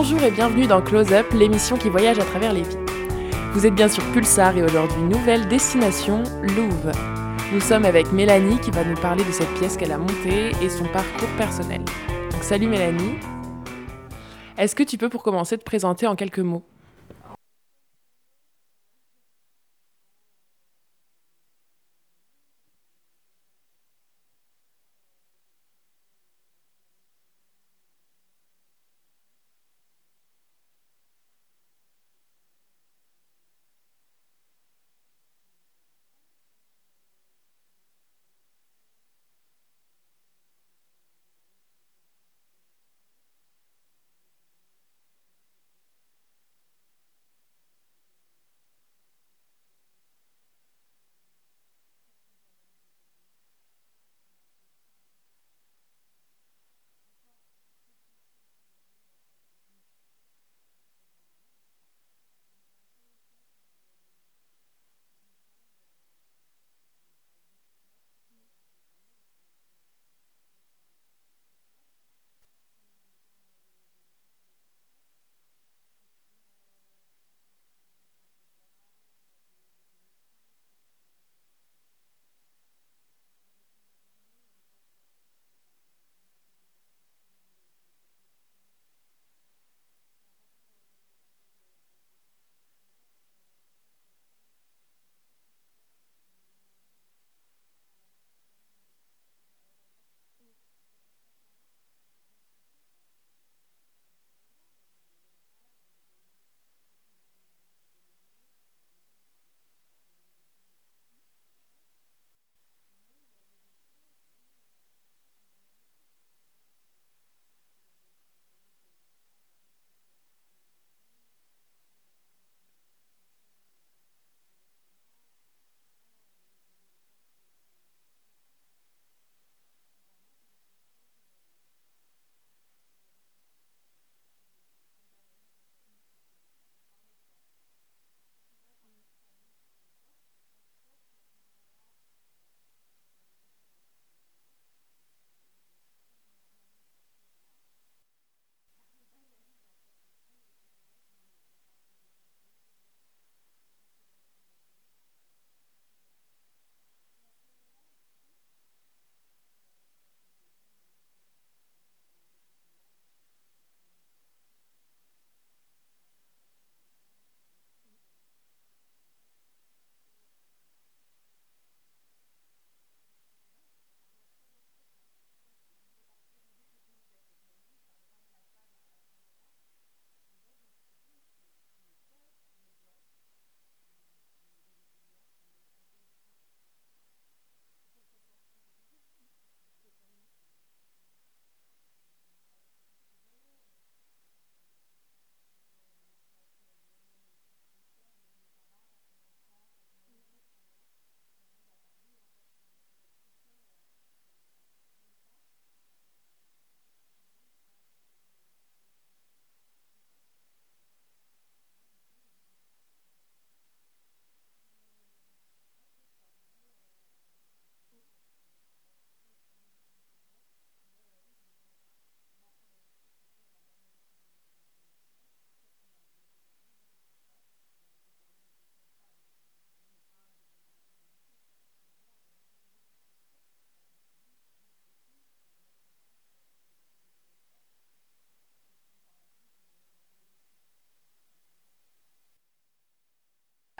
Bonjour et bienvenue dans Close Up, l'émission qui voyage à travers les vies. Vous êtes bien sur Pulsar et aujourd'hui, nouvelle destination, Louvre. Nous sommes avec Mélanie qui va nous parler de cette pièce qu'elle a montée et son parcours personnel. Donc, salut Mélanie. Est-ce que tu peux pour commencer te présenter en quelques mots?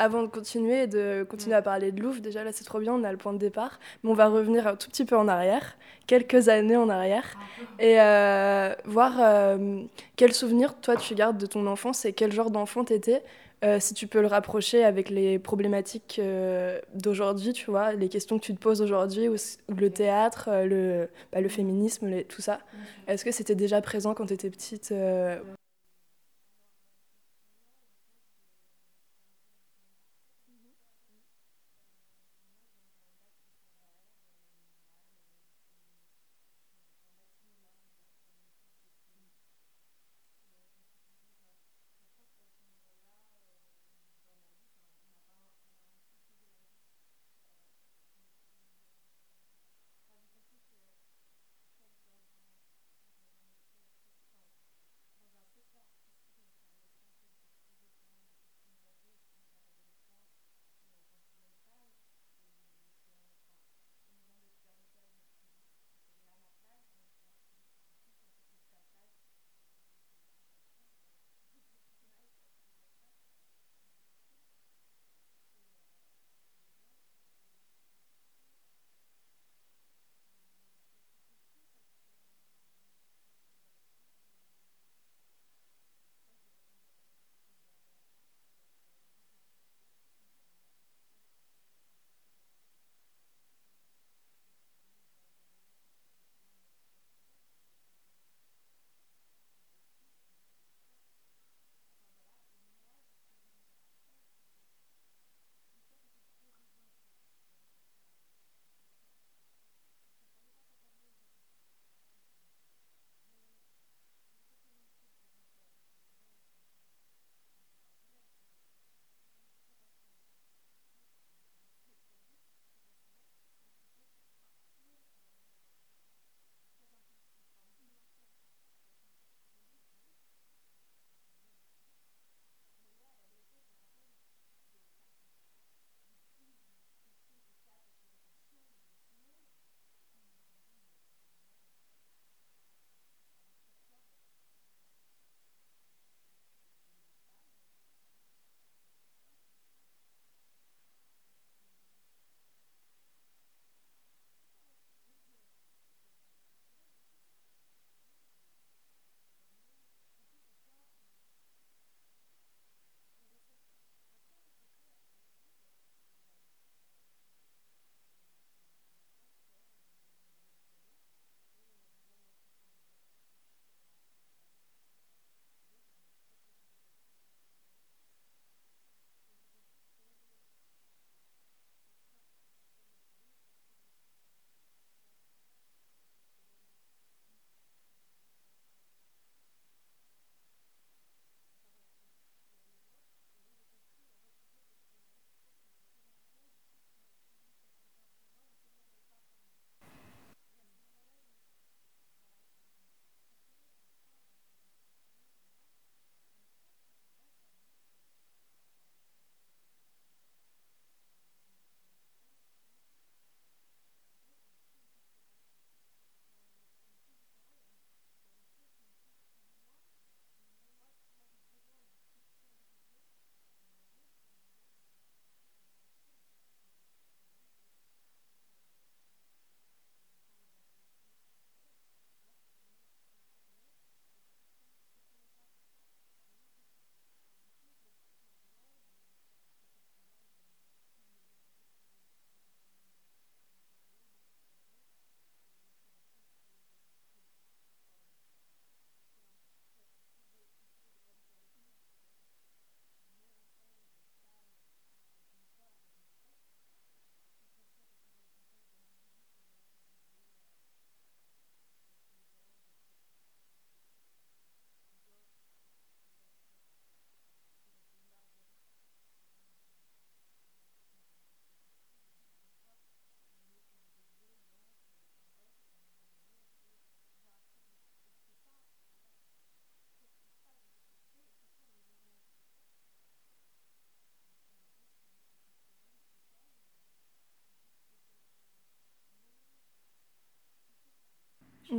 Avant de continuer et de continuer à parler de Louvre, déjà là c'est trop bien, on a le point de départ, mais on va revenir un tout petit peu en arrière, quelques années en arrière, et euh, voir euh, quel souvenir toi tu gardes de ton enfance et quel genre d'enfant t'étais, euh, si tu peux le rapprocher avec les problématiques euh, d'aujourd'hui, tu vois, les questions que tu te poses aujourd'hui, ou, le théâtre, euh, le, bah, le féminisme, les- tout ça. Est-ce que c'était déjà présent quand tu étais petite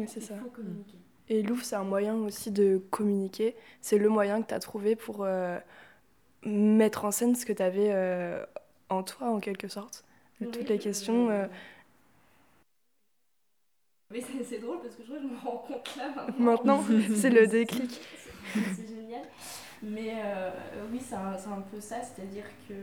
c'est ça. Faut communiquer. Et Louvre, c'est un moyen aussi de communiquer. C'est le moyen que tu as trouvé pour euh, mettre en scène ce que tu avais euh, en toi, en quelque sorte. Oui, Toutes les euh, questions. euh, Mais c'est c'est drôle parce que je crois que je me rends compte là maintenant. Maintenant, c'est le déclic. C'est génial. Mais oui, c'est un, c'est un peu ça, c'est-à-dire que.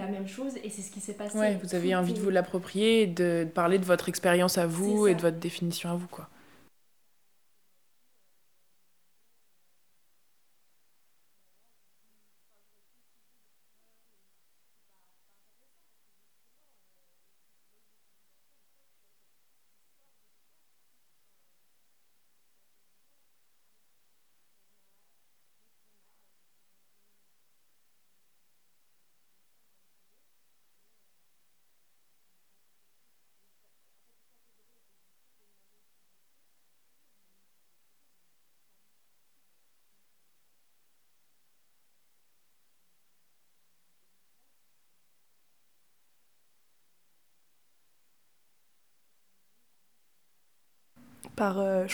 La même chose et c'est ce qui s'est passé. Ouais, vous avez envie de vous l'approprier et de parler de votre expérience à vous et de votre définition à vous, quoi. Par euh,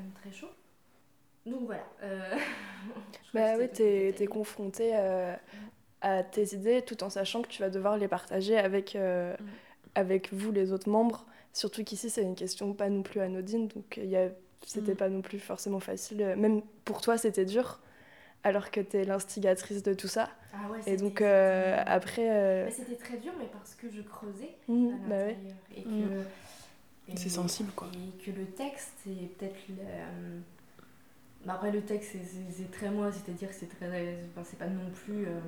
même très chaud. Donc voilà. Euh, bah oui, t'es es confronté euh, à tes idées tout en sachant que tu vas devoir les partager avec, euh, mm. avec vous, les autres membres. Surtout qu'ici, c'est une question pas non plus anodine, donc y a c'était mm. pas non plus forcément facile. Même pour toi, c'était dur, alors que tu es l'instigatrice de tout ça. Ah ouais, et donc euh, après. Euh, c'était très dur, mais parce que je creusais mmh, à bah. Et que. C'est sensible, quoi. Et que le texte, c'est peut-être. Euh, bah après, le texte, c'est très moi, c'est-à-dire que c'est très. Enfin, c'est pas non plus. Euh,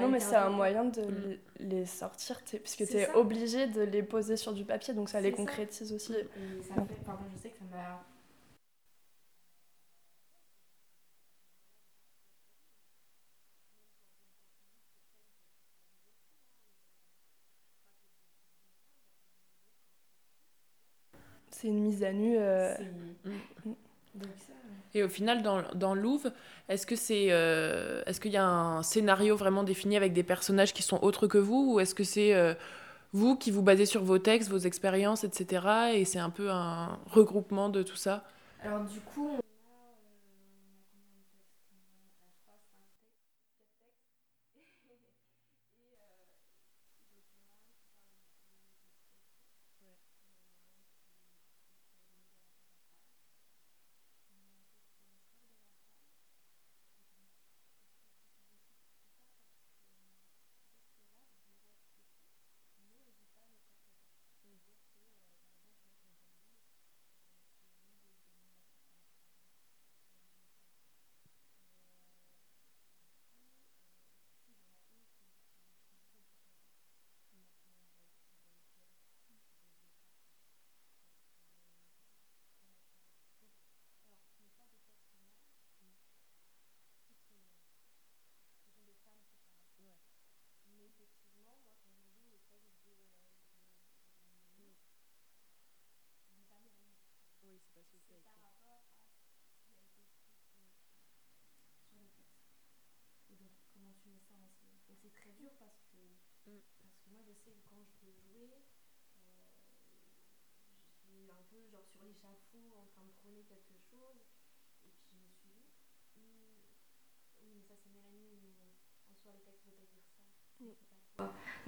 non, mais c'est un moyen de mm. les sortir, puisque tu es obligé de les poser sur du papier, donc ça les concrétise aussi. ça fait, pardon, je sais que ça m'a. C'est une mise à nu. Euh... Mm. Mm. Donc ça, et au final, dans, dans Louvre, est-ce que c'est, euh, est-ce qu'il y a un scénario vraiment défini avec des personnages qui sont autres que vous, ou est-ce que c'est euh, vous qui vous basez sur vos textes, vos expériences, etc. Et c'est un peu un regroupement de tout ça? Alors du coup,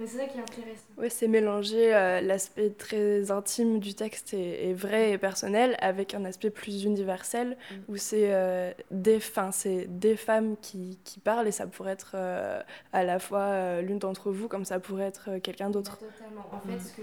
c'est ça qui est intéressant. Oui, c'est mélanger euh, l'aspect très intime du texte et, vrai et personnel avec un aspect plus universel mm. où c'est euh, des, des femmes qui, qui, parlent et ça pourrait être euh, à la fois l'une d'entre vous comme ça pourrait être quelqu'un d'autre. Totalement. En fait, mm. ce que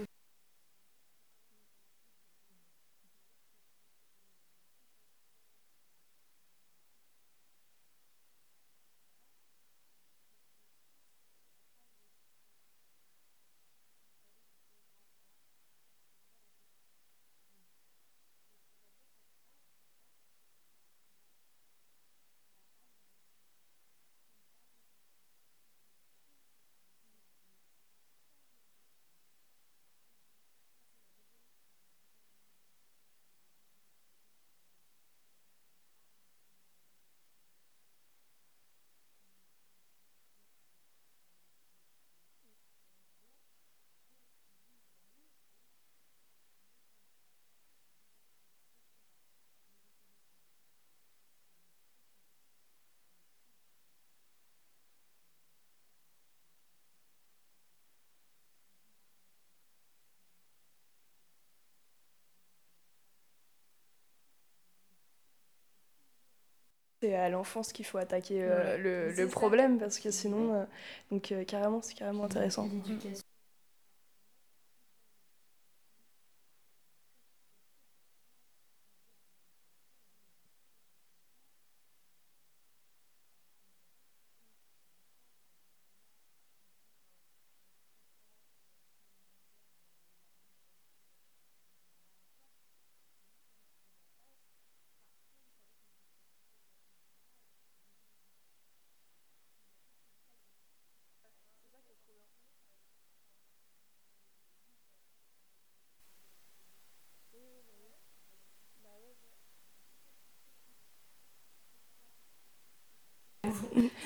c'est à l'enfance qu'il faut attaquer euh, le, problème parce que sinon, euh, donc euh, carrément, c'est carrément intéressant.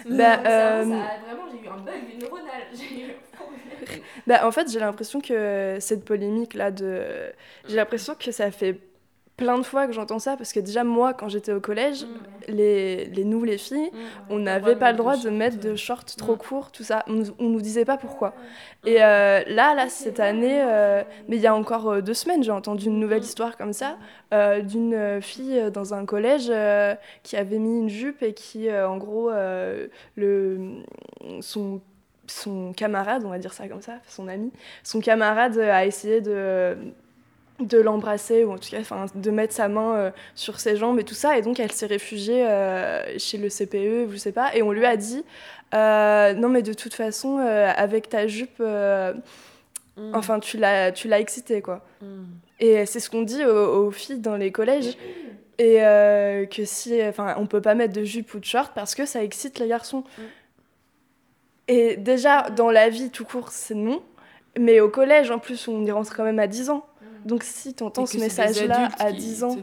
Bah, euh, ça a- vraiment, j'ai eu un bug neuronal. J'ai eu un problème. Bah, en fait, j'ai l'impression que cette polémique-là, de... j'ai l'impression que ça fait plein de fois que j'entends ça, parce que déjà, moi, quand j'étais au collège, les, les nous, les filles, on n'avait pas le droit de mettre de shorts trop Mm. courts, tout ça. On, nous- on nous disait pas pourquoi. Et euh, là, là, cette année, euh, mais il y a encore euh, deux semaines, j'ai entendu une nouvelle histoire comme ça, euh, d'une fille dans un collège euh, qui avait mis une jupe et qui, euh, en gros, euh, le, son, son camarade, on va dire ça comme ça, son ami, son camarade a essayé de de l'embrasser ou en tout cas enfin, de mettre sa main euh, sur ses jambes et tout ça. Et donc elle s'est réfugiée euh, chez le CPE je sais pas. Et on lui a dit euh, non mais de toute façon avec ta jupe Mm. enfin tu l'as tu l'as excité quoi. Mm. et c'est ce qu'on dit aux, aux filles dans les collèges. Et euh, que si enfin on peut pas mettre de jupe ou de short parce que ça excite les garçons. Mm. et déjà dans la vie tout court c'est non. Mais au collège en plus on y rentre quand même à 10 ans donc si tu entends ce que c'est des message là adultes à qui 10 ans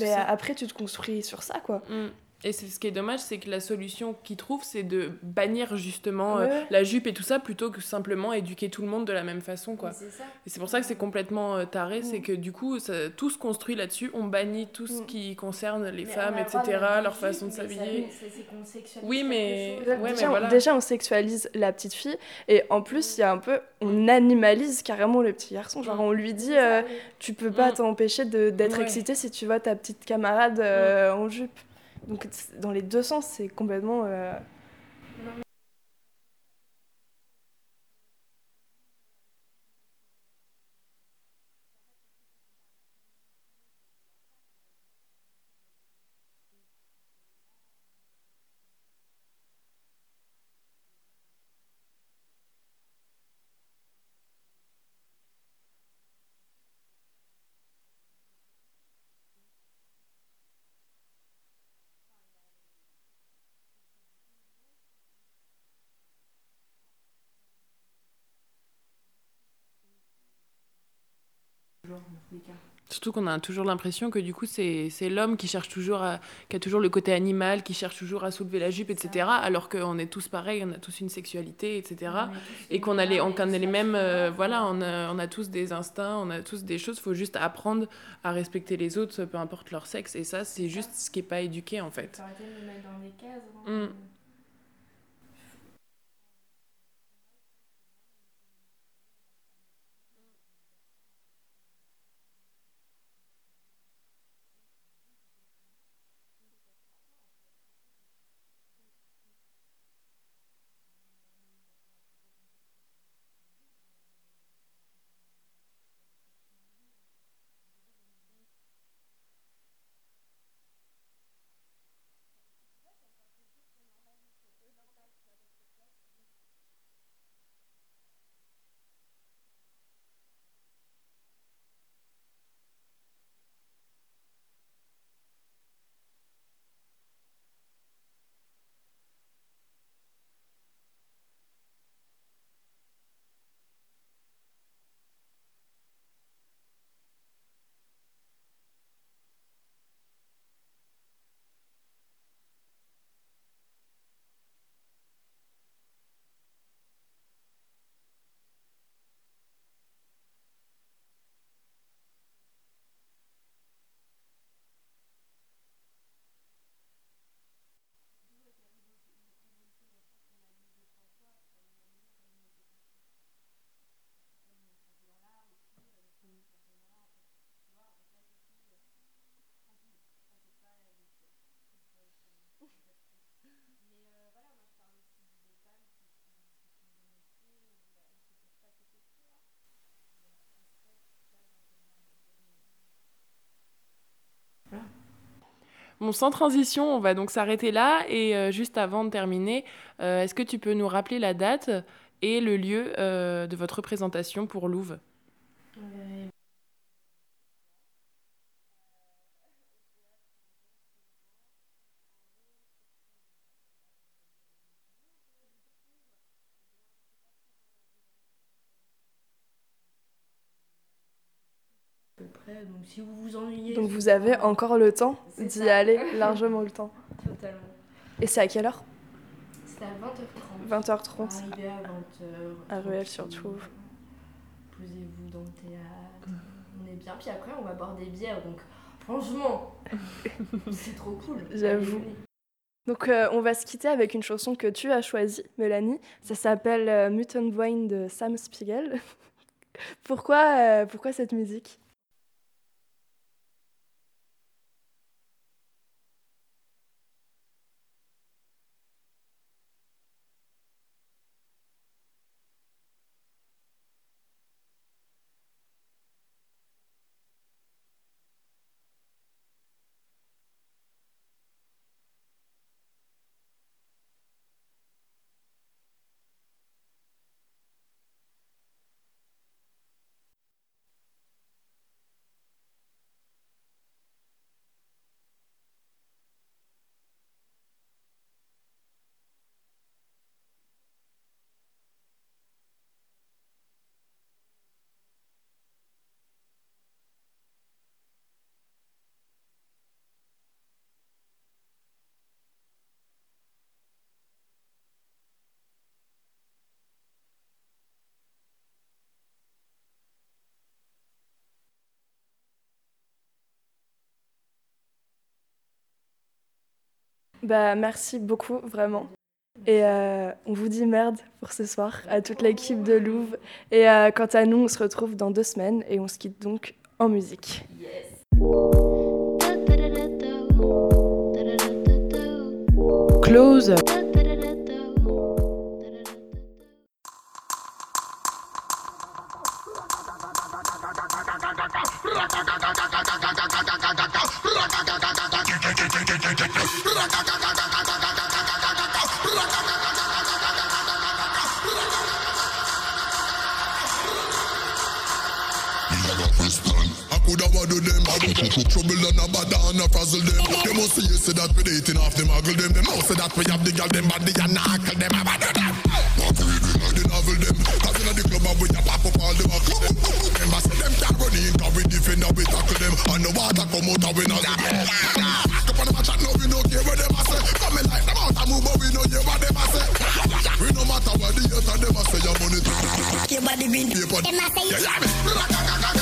mais après tu te construis sur ça quoi Mm. Et c'est ce qui est dommage, c'est que la solution qu'ils trouvent, c'est de bannir justement euh, la jupe et tout ça, plutôt que simplement éduquer tout le monde de la même façon, quoi. C'est ça. Et c'est pour ça que c'est complètement euh, taré, Mm. c'est que du coup, ça- tout se construit là-dessus, on bannit tout ce Mm. qui concerne les Mais femmes, on etc., leur façon de s'habiller. Oui, mais- déjà, voilà. déjà, on sexualise la petite fille et en plus il y a un peu on animalise carrément le petit garçon genre Mm. on lui dit euh, oui. tu peux pas Mm. t'empêcher de- d'être Ouais. excité si tu vois ta petite camarade euh, en jupe donc dans les deux sens c'est complètement Surtout qu'on a toujours l'impression que du coup, c'est l'homme qui cherche toujours à, qui a toujours le côté animal, qui cherche toujours à soulever la jupe, etc. Alors qu'on est tous pareils, on a tous une sexualité, etc. Et qu'on a les, on, a les mêmes, euh, voilà, on a, on a tous des instincts, on a tous des choses. Il faut juste apprendre à respecter les autres, peu importe leur sexe. Et ça, c'est juste ce qui est pas éduqué en fait. Faut arrêter de mettre dans des cases. Mm. Bon, sans transition, on va donc s'arrêter là. Et euh, juste avant de terminer, euh, est-ce que tu peux nous rappeler la date et le lieu euh, de votre présentation pour Louvre donc si vous vous ennuyez. donc vous avez encore le temps C'est d'y aller largement le temps Totalement. et c'est à quelle heure? C'était à 20h30. 20h30. Arrivé à 20h. À Rueil surtout. Posez-vous dans le théâtre. On est bien. Puis après, on va boire des bières. Donc, franchement, c'est trop cool. J'avoue. Donc euh, on va se quitter avec une chanson que tu as choisie, Mélanie. Ça s'appelle euh, Mutant Wine de Sam Spiegel. pourquoi, euh, pourquoi cette musique? Bah merci beaucoup, vraiment. Et euh, on vous dit merde pour ce soir à toute l'équipe de Louvre. Et euh, quant à nous, on se retrouve dans deux semaines et on se quitte donc en musique. Close. trouble and a bad and a frazzle them They must see you say that we dating off them muggle them Them know say that we have the girl them body and knuckle them I bad them Walk reading like the novel them Cause inna the club and we a pop up all the buckle them we we tackle them. And the water come out and we not Back up on the and now we no care what them a say. Come in like them out and move but we no hear what them a say. We no matter what the youth and them a say Your money to Your body paper Them a say Yeah, yeah, me